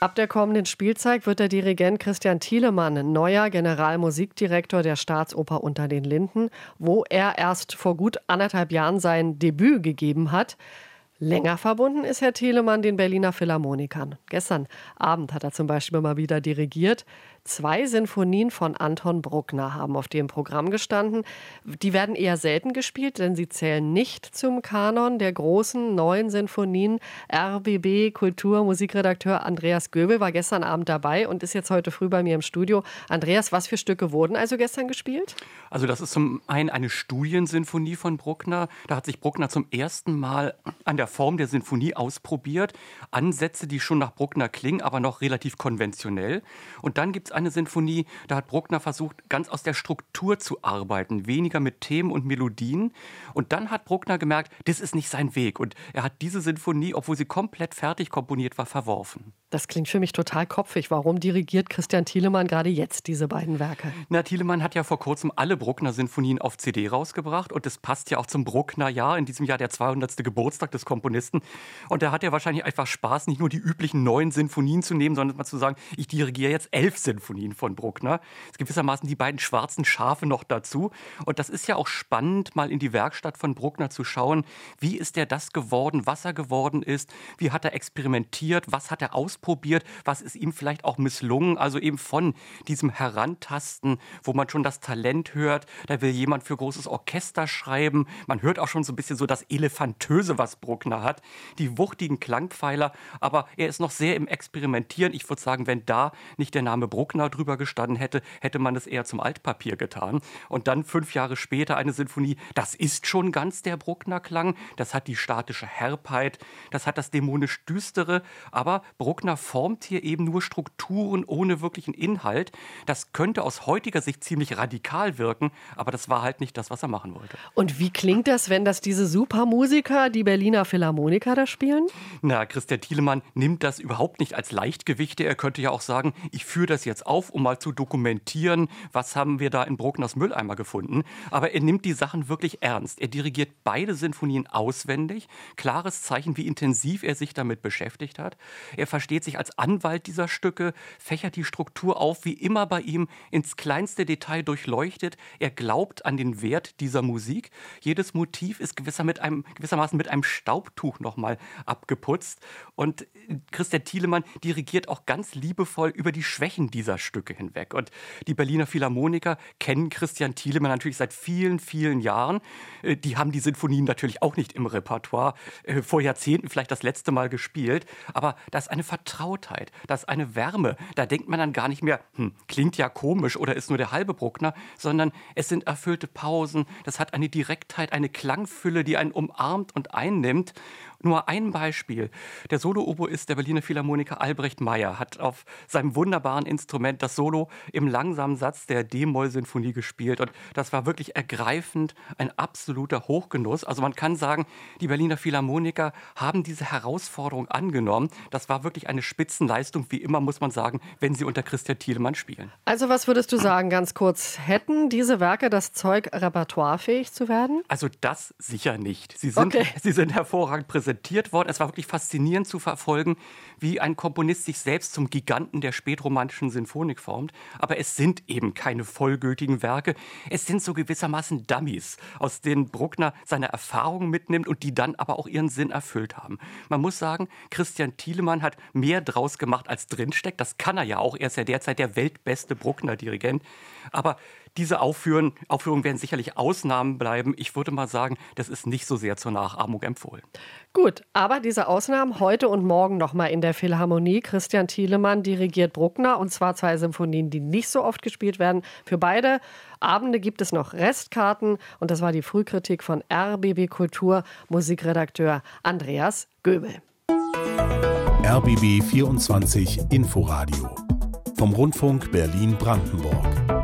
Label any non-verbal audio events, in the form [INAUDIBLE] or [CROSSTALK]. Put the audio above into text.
Ab der kommenden Spielzeit wird der Dirigent Christian Thielemann neuer Generalmusikdirektor der Staatsoper unter den Linden, wo er erst vor gut anderthalb Jahren sein Debüt gegeben hat. Länger verbunden ist Herr Thielemann den Berliner Philharmonikern. Gestern Abend hat er zum Beispiel mal wieder dirigiert. Zwei Sinfonien von Anton Bruckner haben auf dem Programm gestanden. Die werden eher selten gespielt, denn sie zählen nicht zum Kanon der großen neuen Sinfonien. RBB Kulturmusikredakteur Andreas Göbel war gestern Abend dabei und ist jetzt heute früh bei mir im Studio. Andreas, was für Stücke wurden also gestern gespielt? Also das ist zum einen eine Studiensinfonie von Bruckner. Da hat sich Bruckner zum ersten Mal an der Form der Sinfonie ausprobiert. Ansätze, die schon nach Bruckner klingen, aber noch relativ konventionell. Und dann gibt es eine Sinfonie, da hat Bruckner versucht, ganz aus der Struktur zu arbeiten, weniger mit Themen und Melodien. Und dann hat Bruckner gemerkt, das ist nicht sein Weg. Und er hat diese Sinfonie, obwohl sie komplett fertig komponiert war, verworfen. Das klingt für mich total kopfig. Warum dirigiert Christian Thielemann gerade jetzt diese beiden Werke? Na, Thielemann hat ja vor kurzem alle Bruckner-Sinfonien auf CD rausgebracht und das passt ja auch zum Bruckner-Jahr, in diesem Jahr der 200. Geburtstag des Komponisten. Und da hat er wahrscheinlich einfach Spaß, nicht nur die üblichen neun Sinfonien zu nehmen, sondern mal zu sagen, ich dirigiere jetzt elf Sinfonien von Bruckner. Es gibt gewissermaßen die beiden schwarzen Schafe noch dazu. Und das ist ja auch spannend, mal in die Werkstatt von Bruckner zu schauen. Wie ist er das geworden, was er geworden ist? Wie hat er experimentiert? Was hat er ausprobiert, was ist ihm vielleicht auch misslungen. Also eben von diesem Herantasten, wo man schon das Talent hört, da will jemand für großes Orchester schreiben. Man hört auch schon so ein bisschen so das Elefantöse, was Bruckner hat, die wuchtigen Klangpfeiler, aber er ist noch sehr im Experimentieren. Ich würde sagen, wenn da nicht der Name Bruckner drüber gestanden hätte, hätte man es eher zum Altpapier getan. Und dann fünf Jahre später eine Sinfonie, das ist schon ganz der Bruckner-Klang, das hat die statische Herbheit, das hat das dämonisch Düstere, aber Bruckner formt hier eben nur Strukturen ohne wirklichen Inhalt. Das könnte aus heutiger Sicht ziemlich radikal wirken, aber das war halt nicht das, was er machen wollte. Und wie klingt das, wenn das diese Supermusiker, die Berliner Philharmoniker da spielen? Na, Christian Thielemann nimmt das überhaupt nicht als Leichtgewichte. Er könnte ja auch sagen, ich führe das jetzt auf, um mal zu dokumentieren, was haben wir da in Bruckners Mülleimer gefunden. Aber er nimmt die Sachen wirklich ernst. Er dirigiert beide Sinfonien auswendig. Klares Zeichen, wie intensiv er sich damit beschäftigt hat. Er versteht sich als Anwalt dieser Stücke, fächert die Struktur auf, wie immer bei ihm ins kleinste Detail durchleuchtet. Er glaubt an den Wert dieser Musik. Jedes Motiv ist gewisser mit einem, gewissermaßen mit einem Staubtuch nochmal abgeputzt. Und Christian Thielemann dirigiert auch ganz liebevoll über die Schwächen dieser Stücke hinweg. Und die Berliner Philharmoniker kennen Christian Thielemann natürlich seit vielen, vielen Jahren. Äh, die haben die Sinfonien natürlich auch nicht im Repertoire, äh, vor Jahrzehnten vielleicht das letzte Mal gespielt. Aber da ist eine Vertrautheit, das ist eine Wärme. Da denkt man dann gar nicht mehr, hm, klingt ja komisch oder ist nur der halbe Bruckner, sondern es sind erfüllte Pausen, das hat eine Direktheit, eine Klangfülle, die einen umarmt und einnimmt. sind Nur ein Beispiel. Der Solo-Oboist der Berliner Philharmoniker Albrecht Meyer hat auf seinem wunderbaren Instrument das Solo im langsamen Satz der D-Moll-Sinfonie gespielt. Und das war wirklich ergreifend, ein absoluter Hochgenuss. Also man kann sagen, die Berliner Philharmoniker haben diese Herausforderung angenommen. Das war wirklich eine Spitzenleistung, wie immer muss man sagen, wenn sie unter Christian Thielemann spielen. Also was würdest du sagen, ganz kurz, hätten diese Werke das Zeug, repertoirefähig zu werden? Also das sicher nicht. Sie sind, okay. [LAUGHS] sie sind hervorragend präsentiert präsentiert worden. Es war wirklich faszinierend zu verfolgen, wie ein Komponist sich selbst zum Giganten der spätromantischen Sinfonik formt. Aber es sind eben keine vollgültigen Werke. Es sind so gewissermaßen Dummies, aus denen Bruckner seine Erfahrungen mitnimmt und die dann aber auch ihren Sinn erfüllt haben. Man muss sagen, Christian Thielemann hat mehr draus gemacht, als drinsteckt. Das kann er ja auch. Er ist ja derzeit der weltbeste Bruckner-Dirigent. Aber diese Aufführungen, Aufführungen werden sicherlich Ausnahmen bleiben. Ich würde mal sagen, das ist nicht so sehr zur Nachahmung empfohlen. Gut, aber diese Ausnahmen heute und morgen nochmal in der Philharmonie. Christian Thielemann dirigiert Bruckner und zwar zwei Symphonien, die nicht so oft gespielt werden. Für beide Abende gibt es noch Restkarten und das war die Frühkritik von RBB Kultur Musikredakteur Andreas Göbel. RBB 24 Inforadio vom Rundfunk Berlin-Brandenburg.